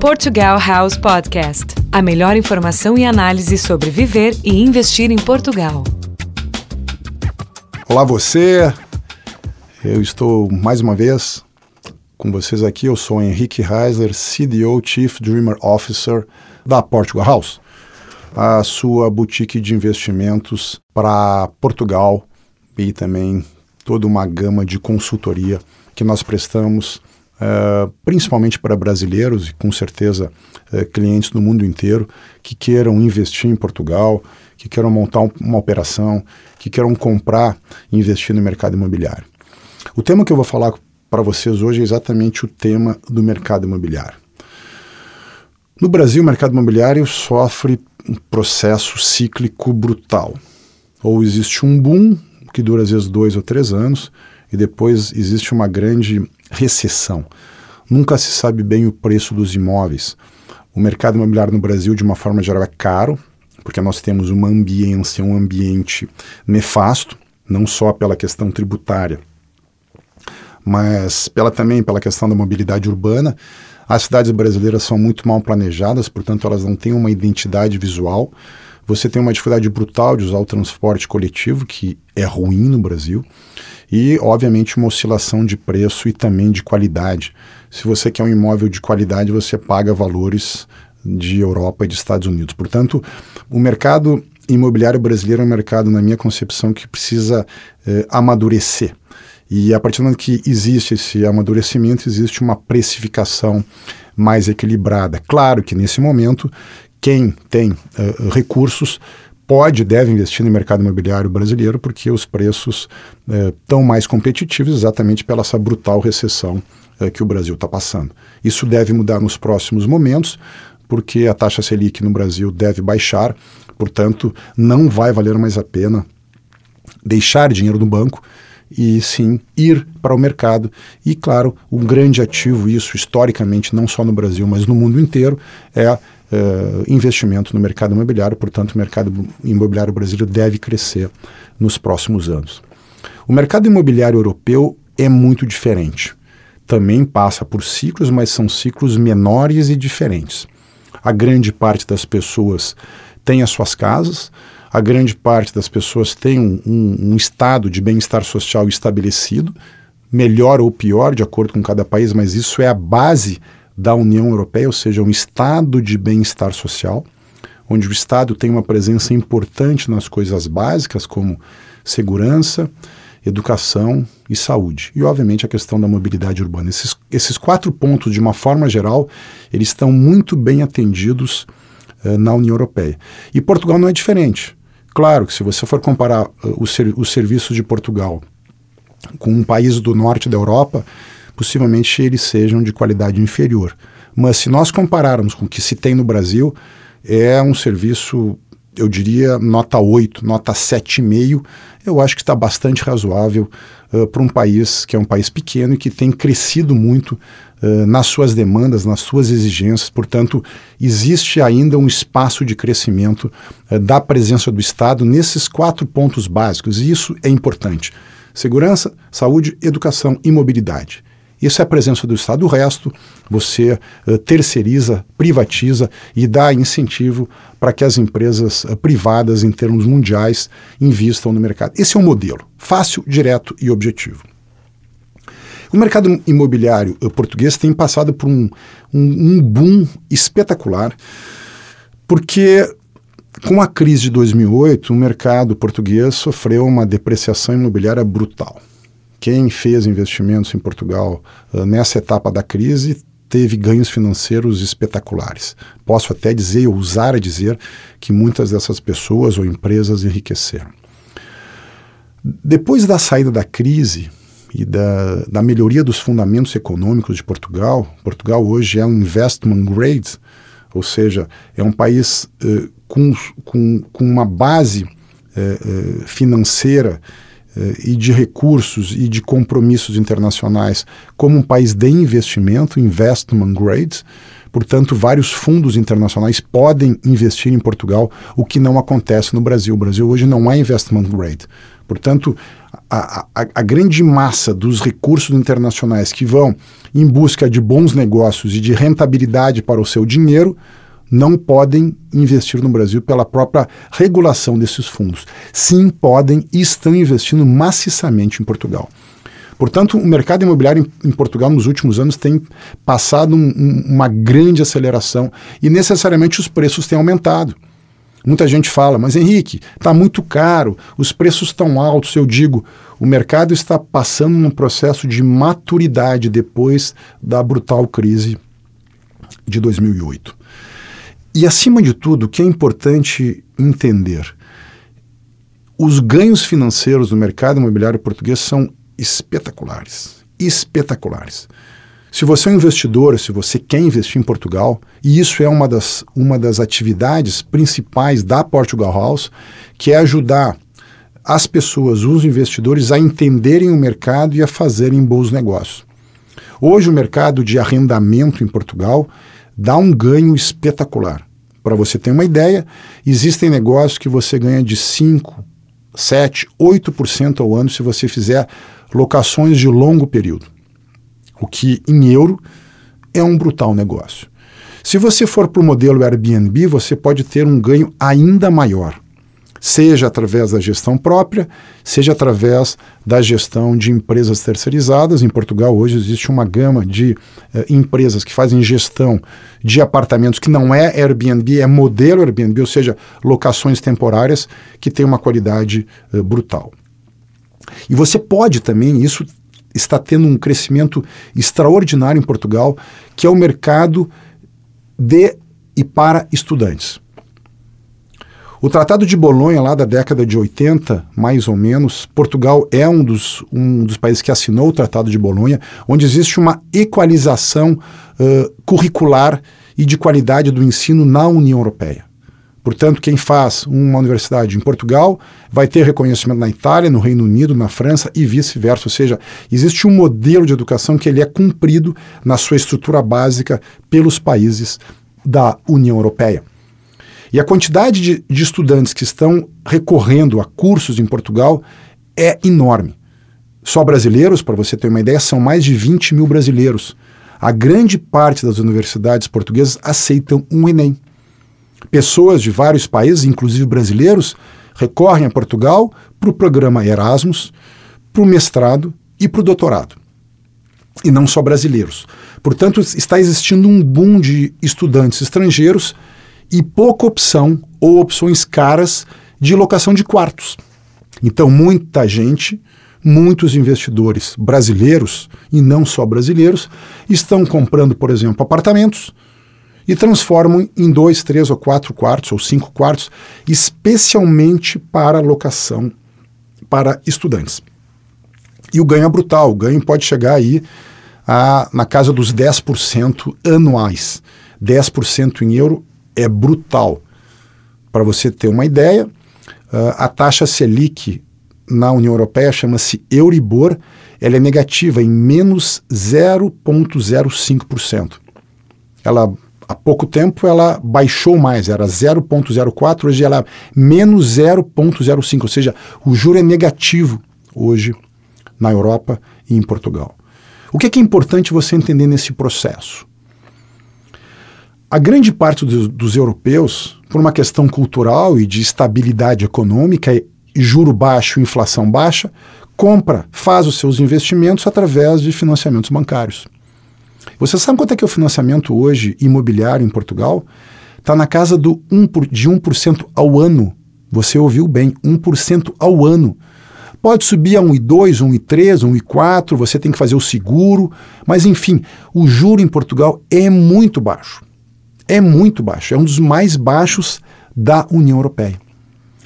Portugal House Podcast. A melhor informação e análise sobre viver e investir em Portugal. Olá você, eu estou mais uma vez com vocês aqui. Eu sou Henrique Reisler, CDO Chief Dreamer Officer da Portugal House, a sua boutique de investimentos para Portugal e também toda uma gama de consultoria que nós prestamos Uh, principalmente para brasileiros e com certeza uh, clientes do mundo inteiro que queiram investir em Portugal, que queiram montar um, uma operação, que queiram comprar e investir no mercado imobiliário. O tema que eu vou falar para vocês hoje é exatamente o tema do mercado imobiliário. No Brasil, o mercado imobiliário sofre um processo cíclico brutal. Ou existe um boom, que dura às vezes dois ou três anos, e depois existe uma grande recessão. Nunca se sabe bem o preço dos imóveis. O mercado imobiliário no Brasil, de uma forma geral, é caro, porque nós temos uma ambiência, um ambiente nefasto, não só pela questão tributária, mas pela, também pela questão da mobilidade urbana. As cidades brasileiras são muito mal planejadas, portanto, elas não têm uma identidade visual. Você tem uma dificuldade brutal de usar o transporte coletivo, que é ruim no Brasil e, obviamente, uma oscilação de preço e também de qualidade. Se você quer um imóvel de qualidade, você paga valores de Europa e de Estados Unidos. Portanto, o mercado imobiliário brasileiro é um mercado, na minha concepção, que precisa eh, amadurecer. E a partir do momento que existe esse amadurecimento, existe uma precificação mais equilibrada. Claro que nesse momento, quem tem uh, recursos pode e deve investir no mercado imobiliário brasileiro porque os preços estão eh, mais competitivos exatamente pela essa brutal recessão eh, que o Brasil está passando. Isso deve mudar nos próximos momentos porque a taxa Selic no Brasil deve baixar, portanto, não vai valer mais a pena deixar dinheiro no banco e sim ir para o mercado. E, claro, um grande ativo, isso historicamente, não só no Brasil, mas no mundo inteiro, é uh, investimento no mercado imobiliário, portanto, o mercado imobiliário brasileiro deve crescer nos próximos anos. O mercado imobiliário europeu é muito diferente. Também passa por ciclos, mas são ciclos menores e diferentes. A grande parte das pessoas tem as suas casas, a grande parte das pessoas tem um, um, um estado de bem-estar social estabelecido, melhor ou pior, de acordo com cada país, mas isso é a base da União Europeia, ou seja, um estado de bem-estar social, onde o Estado tem uma presença importante nas coisas básicas como segurança, educação e saúde. E, obviamente, a questão da mobilidade urbana. Esses, esses quatro pontos, de uma forma geral, eles estão muito bem atendidos uh, na União Europeia. E Portugal não é diferente. Claro que se você for comparar uh, os, ser, os serviços de Portugal com um país do norte da Europa, possivelmente eles sejam de qualidade inferior. Mas se nós compararmos com o que se tem no Brasil, é um serviço, eu diria, nota 8, nota 7,5. Eu acho que está bastante razoável uh, para um país que é um país pequeno e que tem crescido muito uh, nas suas demandas, nas suas exigências. Portanto, existe ainda um espaço de crescimento uh, da presença do Estado nesses quatro pontos básicos, e isso é importante: segurança, saúde, educação e mobilidade. Isso é a presença do Estado. O resto você uh, terceiriza, privatiza e dá incentivo para que as empresas uh, privadas, em termos mundiais, invistam no mercado. Esse é um modelo fácil, direto e objetivo. O mercado imobiliário uh, português tem passado por um, um, um boom espetacular, porque com a crise de 2008, o mercado português sofreu uma depreciação imobiliária brutal. Quem fez investimentos em Portugal uh, nessa etapa da crise teve ganhos financeiros espetaculares. Posso até dizer, ousar a dizer, que muitas dessas pessoas ou empresas enriqueceram. Depois da saída da crise e da, da melhoria dos fundamentos econômicos de Portugal, Portugal hoje é um investment grade, ou seja, é um país uh, com, com, com uma base uh, financeira e de recursos e de compromissos internacionais como um país de investimento, investment grade. Portanto, vários fundos internacionais podem investir em Portugal, o que não acontece no Brasil. O Brasil hoje não é investment grade. Portanto, a, a, a, grande massa dos recursos internacionais que vão em busca de bons negócios e de rentabilidade para o seu dinheiro não podem investir no Brasil pela própria regulação desses fundos. Sim, podem e estão investindo maciçamente em Portugal. Portanto, o mercado imobiliário em, Portugal nos últimos anos tem passado um, um, uma grande aceleração e necessariamente os preços têm aumentado. Muita gente fala, mas Henrique, está muito caro, os preços estão altos. Eu digo, o mercado está passando num processo de maturidade depois da brutal crise de 2008. E acima de tudo, o que é importante entender, os ganhos financeiros do mercado imobiliário português são espetaculares. Espetaculares. Se você é um investidor, se você quer investir em Portugal, e isso é uma das, uma das atividades principais da Portugal House, que é ajudar as pessoas, os investidores, a entenderem o mercado e a fazerem bons negócios. Hoje, o mercado de arrendamento em Portugal dá um ganho espetacular. Para você ter uma ideia, existem negócios que você ganha de 5, 7, 8% ao ano se você fizer locações de longo período, o que em euro é um brutal negócio. Se você for para o modelo Airbnb, você pode ter um ganho ainda maior, seja através da gestão própria, seja através da gestão de empresas terceirizadas. Em Portugal, hoje existe uma gama de eh, empresas que fazem gestão de apartamentos que não é Airbnb, é modelo Airbnb, ou seja, locações temporárias que tem uma qualidade eh, brutal. E você pode também, isso está tendo um crescimento extraordinário em Portugal, que é o mercado de e para estudantes. O Tratado de Bolonha, lá da década de 80, mais ou menos, Portugal é um dos, um dos países que assinou o Tratado de Bolonha, onde existe uma equalização uh, curricular e de qualidade do ensino na União Europeia. Portanto, quem faz uma universidade em Portugal vai ter reconhecimento na Itália, no Reino Unido, na França e vice-versa. Ou seja, existe um modelo de educação que ele é cumprido na sua estrutura básica pelos países da União Europeia. E a quantidade de, de estudantes que estão recorrendo a cursos em Portugal é enorme. Só brasileiros, para você ter uma ideia, são mais de 20 mil brasileiros. A grande parte das universidades portuguesas aceitam um Enem. Pessoas de vários países, inclusive brasileiros, recorrem a Portugal para o programa Erasmus, para o mestrado e para o doutorado. E não só brasileiros. Portanto, está existindo um boom de estudantes estrangeiros e pouca opção ou opções caras de locação de quartos. Então, muita gente, muitos investidores brasileiros e não só brasileiros, estão comprando, por exemplo, apartamentos e transformam em dois, três ou quatro quartos ou cinco quartos, especialmente para locação para estudantes. E o ganho é brutal, o ganho pode chegar aí a, na casa dos 10% anuais. 10% em euro é brutal. Para você ter uma ideia, uh, a taxa Selic na União Europeia chama-se Euribor, ela é negativa em menos 0,05%. Ela há pouco tempo ela baixou mais, era 0,04, hoje ela é menos 0,05, ou seja, o juro é negativo hoje na Europa e em Portugal. O que é, que é importante você entender nesse processo? A grande parte dos, dos europeus, por uma questão cultural e de estabilidade econômica, juro baixo, inflação baixa, compra, faz os seus investimentos através de financiamentos bancários. Você sabe quanto é que é o financiamento hoje imobiliário em Portugal? Está na casa do 1 por, de 1% ao ano. Você ouviu bem, 1% ao ano. Pode subir a 1,2, 1,3, 1,4, você tem que fazer o seguro, mas enfim, o juro em Portugal é muito baixo. É muito baixo, é um dos mais baixos da União Europeia.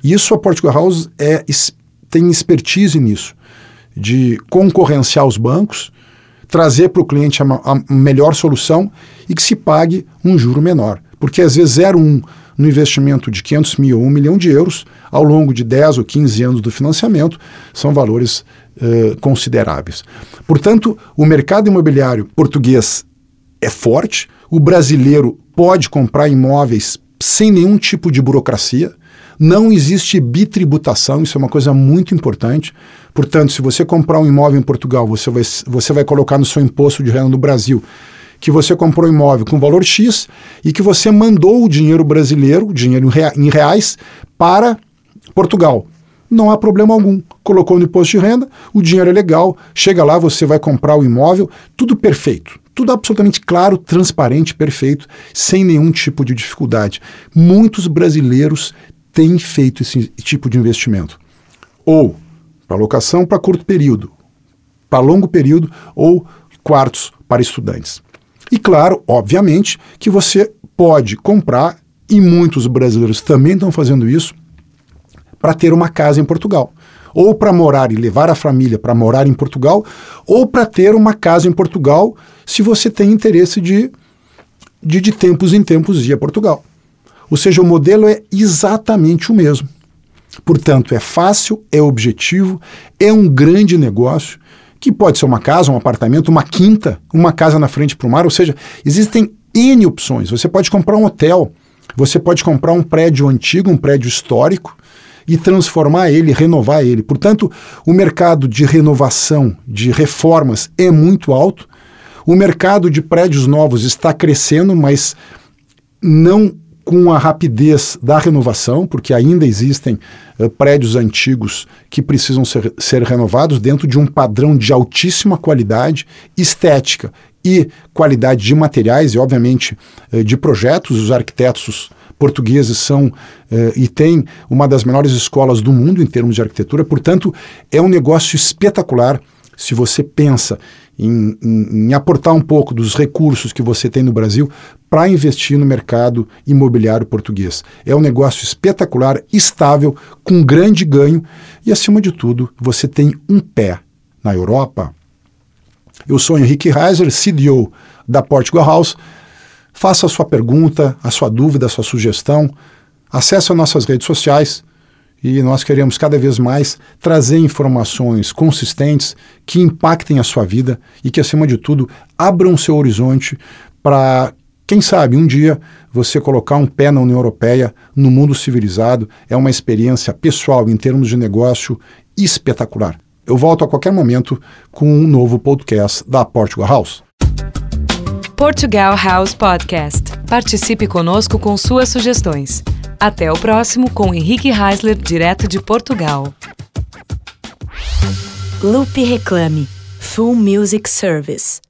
E isso a Portugal House é, tem expertise nisso, de concorrenciar os bancos, trazer para o cliente a, a, melhor solução e que se pague um juro menor. Porque às vezes 0,1 no investimento de 500 mil ou 1 milhão de euros, ao longo de 10 ou 15 anos do financiamento, são valores uh, consideráveis. Portanto, o mercado imobiliário português é forte, o brasileiro pode comprar imóveis sem nenhum tipo de burocracia. Não existe bitributação, isso é uma coisa muito importante. Portanto, se você comprar um imóvel em Portugal, você vai, você vai colocar no seu imposto de renda no Brasil que você comprou um imóvel com valor X e que você mandou o dinheiro brasileiro, dinheiro em reais, para Portugal. Não há problema algum. Colocou no imposto de renda, o dinheiro é legal, chega lá, você vai comprar o imóvel, tudo perfeito. Tudo absolutamente claro, transparente, perfeito, sem nenhum tipo de dificuldade. Muitos brasileiros têm feito esse tipo de investimento. Ou para locação para curto período, para longo período ou quartos para estudantes. E claro, obviamente, que você pode comprar, e muitos brasileiros também estão fazendo isso, para ter uma casa em Portugal. Ou para morar e levar a família para morar em Portugal, ou para ter uma casa em Portugal, se você tem interesse de, de, de tempos em tempos ir a Portugal. Ou seja, o modelo é exatamente o mesmo. Portanto, é fácil, é objetivo, é um grande negócio, que pode ser uma casa, um apartamento, uma quinta, uma casa na frente para o mar, ou seja, existem N opções. Você pode comprar um hotel, você pode comprar um prédio antigo, um prédio histórico, e transformar ele, renovar ele. Portanto, o mercado de renovação, de reformas é muito alto. O mercado de prédios novos está crescendo, mas não com a rapidez da renovação, porque ainda existem uh, prédios antigos que precisam ser, ser renovados dentro de um padrão de altíssima qualidade estética e qualidade de materiais e, obviamente, uh, de projetos. Os arquitetos portugueses são uh, e têm uma das melhores escolas do mundo em termos de arquitetura, portanto, é um negócio espetacular se você pensa em, em, em, aportar um pouco dos recursos que você tem no Brasil para investir no mercado imobiliário português. É um negócio espetacular, estável, com grande ganho e, acima de tudo, você tem um pé na Europa. Eu sou Henrique Reiser, CDO da Portugal House. Faça a sua pergunta, a sua dúvida, a sua sugestão. Acesse as nossas redes sociais e nós queremos cada vez mais trazer informações consistentes que impactem a sua vida e que, acima de tudo, abram seu horizonte para, quem sabe, um dia você colocar um pé na União Europeia, no mundo civilizado. É uma experiência pessoal, em termos de negócio, espetacular. Eu volto a qualquer momento com um novo podcast da Portugal House. Portugal House Podcast. Participe conosco com suas sugestões. Até o próximo com Henrique Heisler, direto de Portugal. Loop Reclame Full Music Service